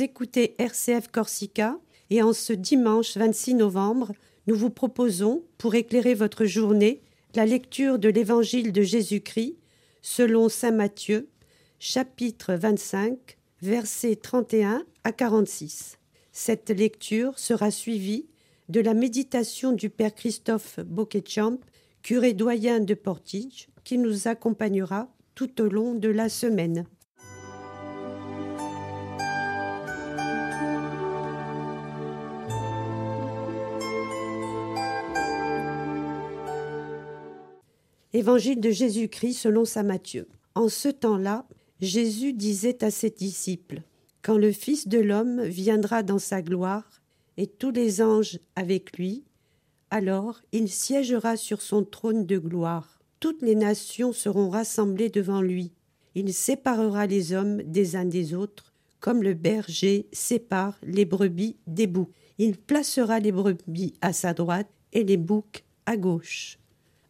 Écoutez RCF Corsica et en ce dimanche 26 novembre, nous vous proposons, pour éclairer votre journée, la lecture de l'Évangile de Jésus-Christ selon Saint Matthieu, chapitre 25, versets 31 à 46. Cette lecture sera suivie de la méditation du Père Christophe Bocquetchamp, curé doyen de Portige, qui nous accompagnera tout au long de la semaine. Évangile de Jésus-Christ selon saint Matthieu. En ce temps-là, Jésus disait à ses disciples Quand le Fils de l'homme viendra dans sa gloire, et tous les anges avec lui, alors il siégera sur son trône de gloire. Toutes les nations seront rassemblées devant lui. Il séparera les hommes des uns des autres, comme le berger sépare les brebis des boucs. Il placera les brebis à sa droite et les boucs à gauche.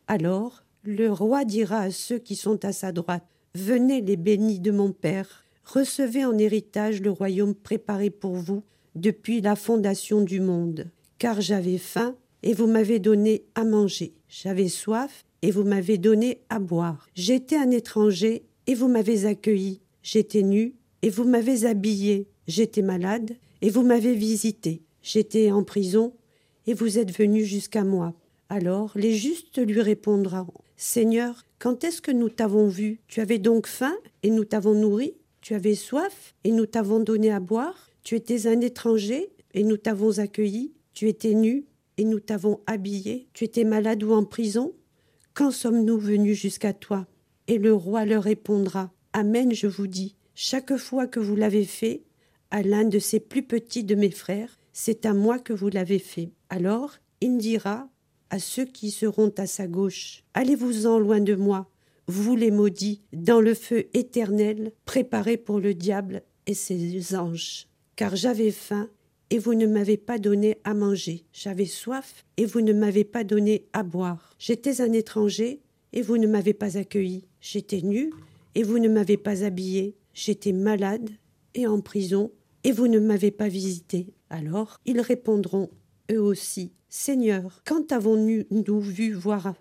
Alors le roi dira à ceux qui sont à sa droite Venez, les bénis de mon Père, recevez en héritage le royaume préparé pour vous depuis la fondation du monde. Car j'avais faim, et vous m'avez donné à manger. J'avais soif, et vous m'avez donné à boire. J'étais un étranger, et vous m'avez accueilli. J'étais nu, et vous m'avez habillé. J'étais malade, et vous m'avez visité. J'étais en prison, et vous êtes venu jusqu'à moi. Alors les justes lui répondront Seigneur, quand est-ce que nous t'avons vu? Tu avais donc faim et nous t'avons nourri. Tu avais soif et nous t'avons donné à boire. Tu étais un étranger et nous t'avons accueilli. Tu étais nu et nous t'avons habillé. Tu étais malade ou en prison. Quand sommes-nous venus jusqu'à toi? Et le roi leur répondra Amen, je vous dis, chaque fois que vous l'avez fait, à l'un de ces plus petits de mes frères, c'est à moi que vous l'avez fait. Alors il dira à ceux qui seront à sa gauche. Allez-vous-en loin de moi, vous les maudits, dans le feu éternel préparé pour le diable et ses anges. Car j'avais faim, et vous ne m'avez pas donné à manger. J'avais soif, et vous ne m'avez pas donné à boire. J'étais un étranger, et vous ne m'avez pas accueilli. J'étais nu, et vous ne m'avez pas habillé. J'étais malade, et en prison, et vous ne m'avez pas visité. Alors ils répondront, eux aussi, Seigneur, quand avons-nous vu voir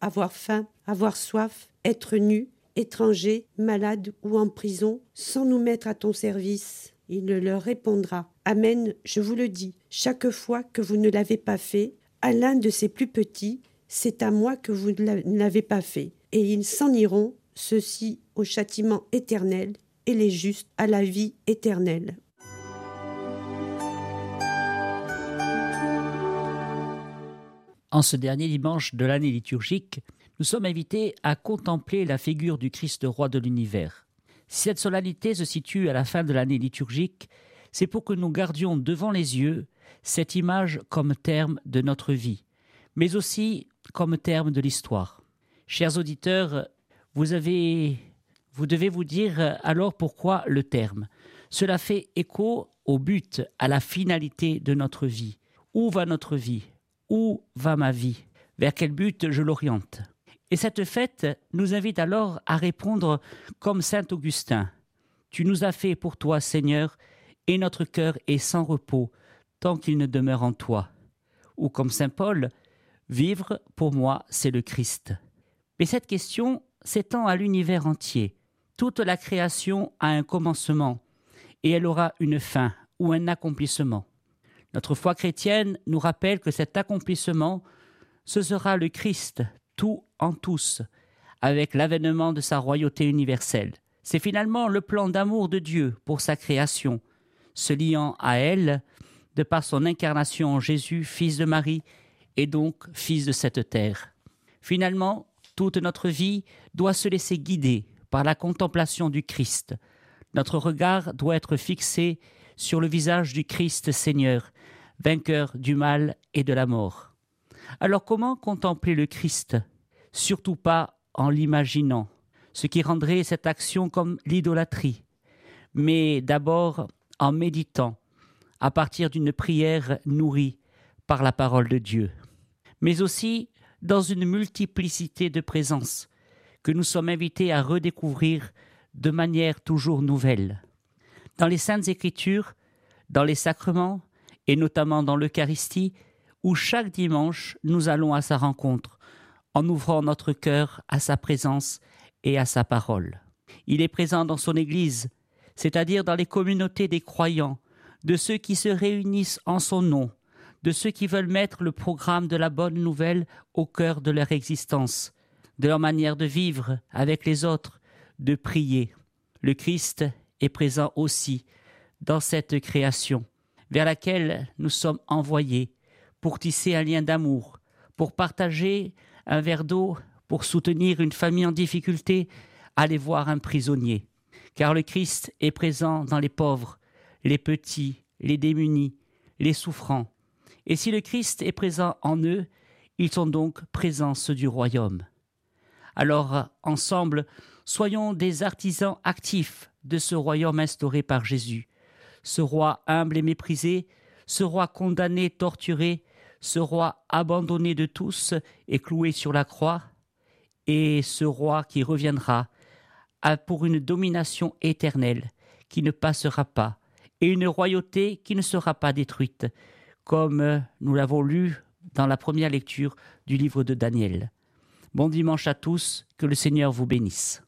avoir faim, avoir soif, être nus, étrangers, malades ou en prison, sans nous mettre à ton service? Il leur répondra Amen, je vous le dis, chaque fois que vous ne l'avez pas fait, à l'un de ces plus petits, c'est à moi que vous ne l'avez pas fait. Et ils s'en iront, ceux-ci au châtiment éternel, et les justes à la vie éternelle. En ce dernier dimanche de l'année liturgique, nous sommes invités à contempler la figure du Christ roi de l'univers. Si cette solennité se situe à la fin de l'année liturgique, c'est pour que nous gardions devant les yeux cette image comme terme de notre vie, mais aussi comme terme de l'histoire. Chers auditeurs, vous avez vous devez vous dire alors pourquoi le terme. Cela fait écho au but, à la finalité de notre vie. Où va notre vie? Où va ma vie? Vers quel but je l'oriente? Et cette fête nous invite alors à répondre comme Saint Augustin. Tu nous as fait pour toi, Seigneur, et notre cœur est sans repos tant qu'il ne demeure en toi. Ou comme Saint Paul, vivre pour moi, c'est le Christ. Mais cette question s'étend à l'univers entier. Toute la création a un commencement, et elle aura une fin ou un accomplissement. Notre foi chrétienne nous rappelle que cet accomplissement, ce sera le Christ, tout en tous, avec l'avènement de sa royauté universelle. C'est finalement le plan d'amour de Dieu pour sa création, se liant à elle de par son incarnation en Jésus, fils de Marie, et donc fils de cette terre. Finalement, toute notre vie doit se laisser guider par la contemplation du Christ. Notre regard doit être fixé sur le visage du Christ Seigneur, vainqueur du mal et de la mort. Alors comment contempler le Christ Surtout pas en l'imaginant, ce qui rendrait cette action comme l'idolâtrie, mais d'abord en méditant, à partir d'une prière nourrie par la parole de Dieu, mais aussi dans une multiplicité de présences que nous sommes invités à redécouvrir de manière toujours nouvelle. Dans les saintes écritures, dans les sacrements, et notamment dans l'Eucharistie, où chaque dimanche nous allons à sa rencontre, en ouvrant notre cœur à sa présence et à sa parole. Il est présent dans son Église, c'est-à-dire dans les communautés des croyants, de ceux qui se réunissent en son nom, de ceux qui veulent mettre le programme de la bonne nouvelle au cœur de leur existence, de leur manière de vivre avec les autres, de prier. Le Christ est présent aussi dans cette création, vers laquelle nous sommes envoyés pour tisser un lien d'amour, pour partager un verre d'eau, pour soutenir une famille en difficulté, aller voir un prisonnier. Car le Christ est présent dans les pauvres, les petits, les démunis, les souffrants. Et si le Christ est présent en eux, ils sont donc présents du royaume. Alors, ensemble, soyons des artisans actifs de ce royaume instauré par Jésus, ce roi humble et méprisé, ce roi condamné, torturé, ce roi abandonné de tous et cloué sur la croix, et ce roi qui reviendra pour une domination éternelle qui ne passera pas, et une royauté qui ne sera pas détruite, comme nous l'avons lu dans la première lecture du livre de Daniel. Bon dimanche à tous, que le Seigneur vous bénisse.